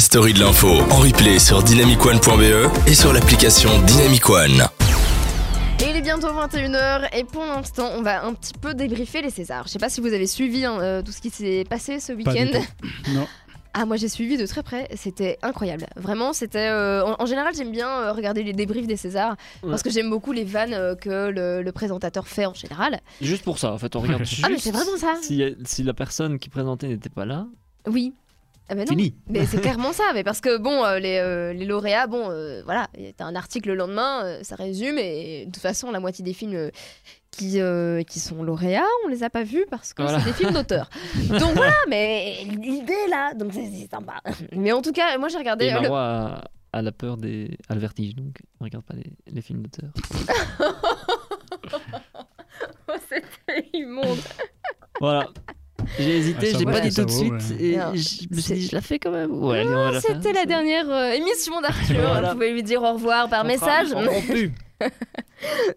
la story de l'info en replay sur dynamicone.be et sur l'application Dynamic One. Et il est bientôt 21h et pour l'instant on va un petit peu débriefer les Césars. Je sais pas si vous avez suivi hein, euh, tout ce qui s'est passé ce week-end. Non. Ah moi j'ai suivi de très près, c'était incroyable. Vraiment c'était... euh, en, en général j'aime bien euh, regarder les débriefs des Césars parce que j'aime beaucoup les vannes euh, que le, le présentateur fait en général. Juste pour ça, en fait, on regarde juste. Ah mais c'est vraiment ça Si, si la personne qui présentait n'était pas là, Oui. Ah ben non. fini. Mais c'est clairement ça, mais parce que bon, euh, les, euh, les lauréats, bon, euh, voilà, il y a un article le lendemain, euh, ça résume, et de toute façon, la moitié des films euh, qui, euh, qui sont lauréats, on les a pas vus parce que Voilà. c'est des films d'auteur. donc voilà, mais l'idée là, donc c'est sympa. Mais en tout cas, moi j'ai regardé. Et euh, le- Marois a, a la peur des. a le vertige, donc on regarde pas les, les films d'auteur. C'était immonde. Voilà. J'ai hésité, Ah, va, pas dit tout de suite. ouais. Et Non, je me suis dit, je la fais quand même. Ouais, on. C'était la dernière euh, émission d'Arthur. Voilà. Vous pouvez lui dire au revoir par message.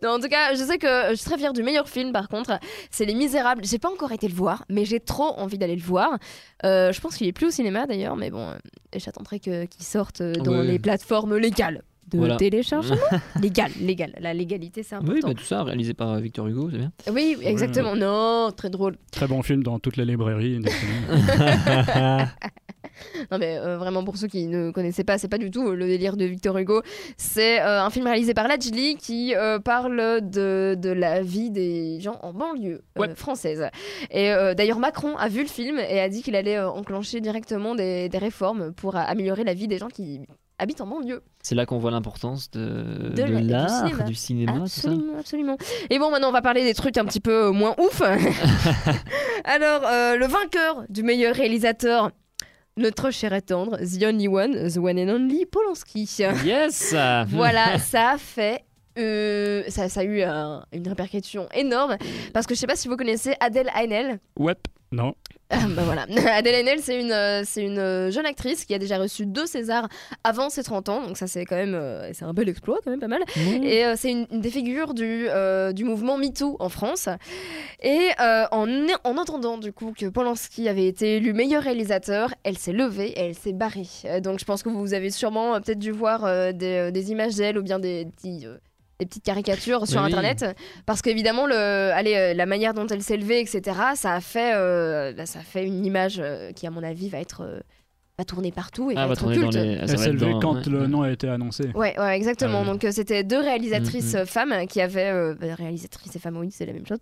Non, en tout cas, je sais que je suis très fière du meilleur film par contre. C'est Les Misérables. J'ai pas encore été le voir, mais j'ai trop envie d'aller le voir. Euh, je pense qu'il est plus au cinéma d'ailleurs, mais bon, euh, j'attendrai que- qu'il sorte dans Ouais. les plateformes légales de Voilà. téléchargement. légal, légal. La légalité, c'est Oui, important. mais tout ça réalisé par euh, Victor Hugo, c'est bien. Oui, exactement. Non, très drôle. Très bon film dans toutes les librairies. Non mais euh, vraiment pour ceux qui ne connaissaient pas, c'est pas du tout euh, le délire de Victor Hugo. C'est euh, un film réalisé par Lajli qui euh, parle de, de la vie des gens en banlieue euh, Ouais. française. Et euh, d'ailleurs Macron a vu le film et a dit qu'il allait euh, enclencher directement des, des réformes pour améliorer la vie des gens qui habitent en banlieue. C'est là qu'on voit l'importance de, De de la- du l'art, cinéma. du cinéma, ça. Absolument, absolument. Et bon, maintenant, on va parler des trucs un petit peu moins ouf. Alors, euh, le vainqueur du meilleur réalisateur, notre cher et tendre, The Only One, The One and Only, Polanski. Yes voilà, ça a fait. euh, ça, ça a eu un- une répercussion énorme parce que je sais pas si vous connaissez Adèle Haenel. ouais. Non. Ah, bah voilà. Adèle Haenel, c'est une, euh, c'est une euh, jeune actrice qui a déjà reçu deux Césars avant ses 30 ans, donc ça c'est quand même euh, c'est un bel exploit quand même pas mal. Et euh, c'est une, une des figures du, euh, du mouvement MeToo en France. Et euh, en, en entendant du coup que Polanski avait été élu meilleur réalisateur, elle s'est levée et elle s'est barrée. Donc je pense que vous avez sûrement peut-être dû voir des, des images d'elle ou bien des, petits, des petites caricatures sur oui. internet parce qu'évidemment le allez euh, la manière dont elle s'est levée etc ça a fait euh, bah, ça a fait une image euh, qui à mon avis va être va tourner partout et Ah, va va être culte. les. ça dans- quand ouais, le nom a été annoncé. Ouais, ouais, exactement. Ah ouais. Donc euh, c'était deux réalisatrices Mhm. euh, femmes qui avaient euh, bah, réalisatrices et femmes oui, c'est la même chose.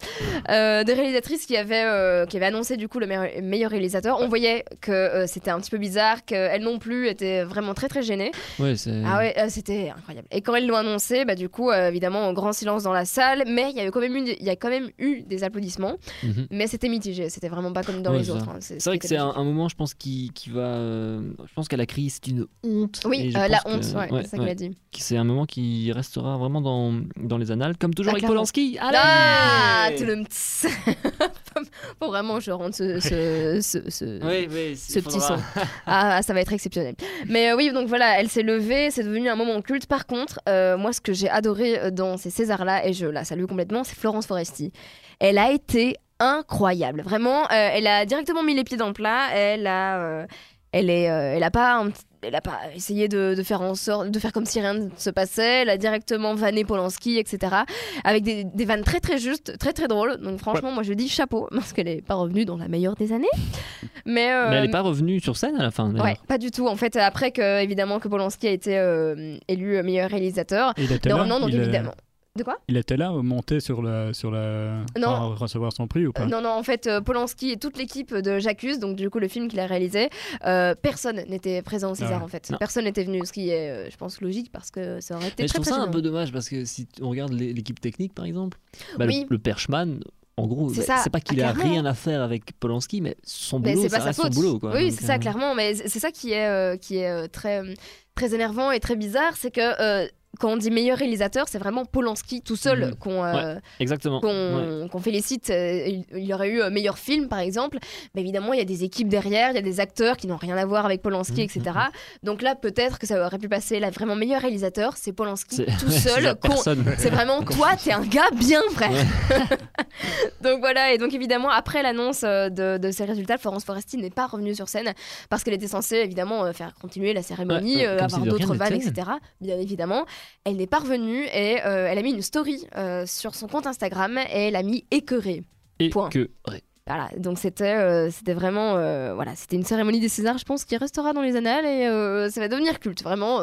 Euh, des réalisatrices qui avaient euh, qui avaient annoncé du coup le meilleur, meilleur réalisateur. On voyait que euh, c'était un petit peu bizarre, qu'elles non plus étaient vraiment très très gênées. Ouais, c'est. Ah ouais, euh, c'était incroyable. Et quand elles l'ont annoncé, bah du coup euh, évidemment un grand silence dans la salle, mais il y avait quand même il y a quand même eu des applaudissements, Mhm. mais c'était mitigé. C'était vraiment pas comme dans Ouais, les autres. hein. C'est vrai que c'est un, un moment, je pense, qui, qui va. Euh, je pense qu'elle a crié, c'est une honte. Oui, euh, la honte, que- ouais, ouais, c'est ça qu'il ouais, a dit. C'est un moment qui restera vraiment dans, dans les annales, comme toujours Ah, avec clairement. Polanski. Allez Ah, tout le. Faut vraiment je rentre ce, ce, ce, ce- Oui, oui, ce petit son. Ah, ça va être exceptionnel. Mais euh, oui, donc voilà, elle s'est levée, c'est devenu un moment culte. Par contre, euh, moi, ce que j'ai adoré euh, dans ces Césars-là, et je la salue complètement, c'est Florence Foresti. Elle a été incroyable. Vraiment, euh, elle a directement mis les pieds dans le plat. Elle a, euh, elle est, euh, elle a pas un elle a pas essayé de, de faire en sorte de faire comme si rien ne se passait elle a directement vanné Polanski etc avec des, des vannes très très justes très très drôles donc franchement moi je dis chapeau parce qu'elle est pas revenue dans la meilleure des années mais, euh, Mais elle n'est pas revenue sur scène à la fin. Ouais, pas du tout. En fait, après que évidemment que Polanski a été euh, élu meilleur réalisateur. Là. non, donc il, est- évidemment. De quoi? Il était là, monté sur la, sur la, Non. pour recevoir son prix ou pas? Euh, Non, non, en fait, euh, Polanski et toute l'équipe de J'accuse, donc du coup le film qu'il a réalisé, euh, personne n'était présent au César Ah ouais. en fait. Non. Personne n'était venu, ce qui est, je pense, logique parce que ça aurait été Mais je très trouve très ça un peu dommage parce que si on regarde l'é- l'équipe technique par exemple, bah, Oui. le, le Perchman, en gros, C'est bah, pas qu'il a rien à faire avec Polanski, mais son Mais boulot, c'est ça pas sa reste faute. son boulot. Quoi. Oui, c'est ça, clairement. Mais c'est c'est ça qui est, euh, qui est euh, très, très énervant et très bizarre, c'est que euh, quand on dit meilleur réalisateur, c'est vraiment Polanski tout seul Mhm. qu'on euh. Ouais. qu'on félicite. Euh, Il, y aurait eu euh, meilleur film, par exemple. Mais évidemment, il y a des équipes derrière, il y a des acteurs qui n'ont rien à voir avec Polanski, Mhm, etc. Donc là, peut-être que ça aurait pu passer. La vraiment meilleur réalisateur, c'est Polanski tout seul. C'est vraiment toi, t'es un gars bien, frère. donc voilà, et donc évidemment, après l'annonce de, de ces résultats, Florence Foresti n'est pas revenue sur scène parce qu'elle était censée évidemment faire continuer la cérémonie, euh, si avoir d'autres vannes, etc. Bien évidemment, elle n'est pas revenue et euh, elle a mis une story euh, sur son compte Instagram et elle a mis écœuré. Et Point. Voilà, donc c'était euh, c'était vraiment voilà, c'était une cérémonie des Césars, je pense, qui restera dans les annales et ça va devenir culte, vraiment.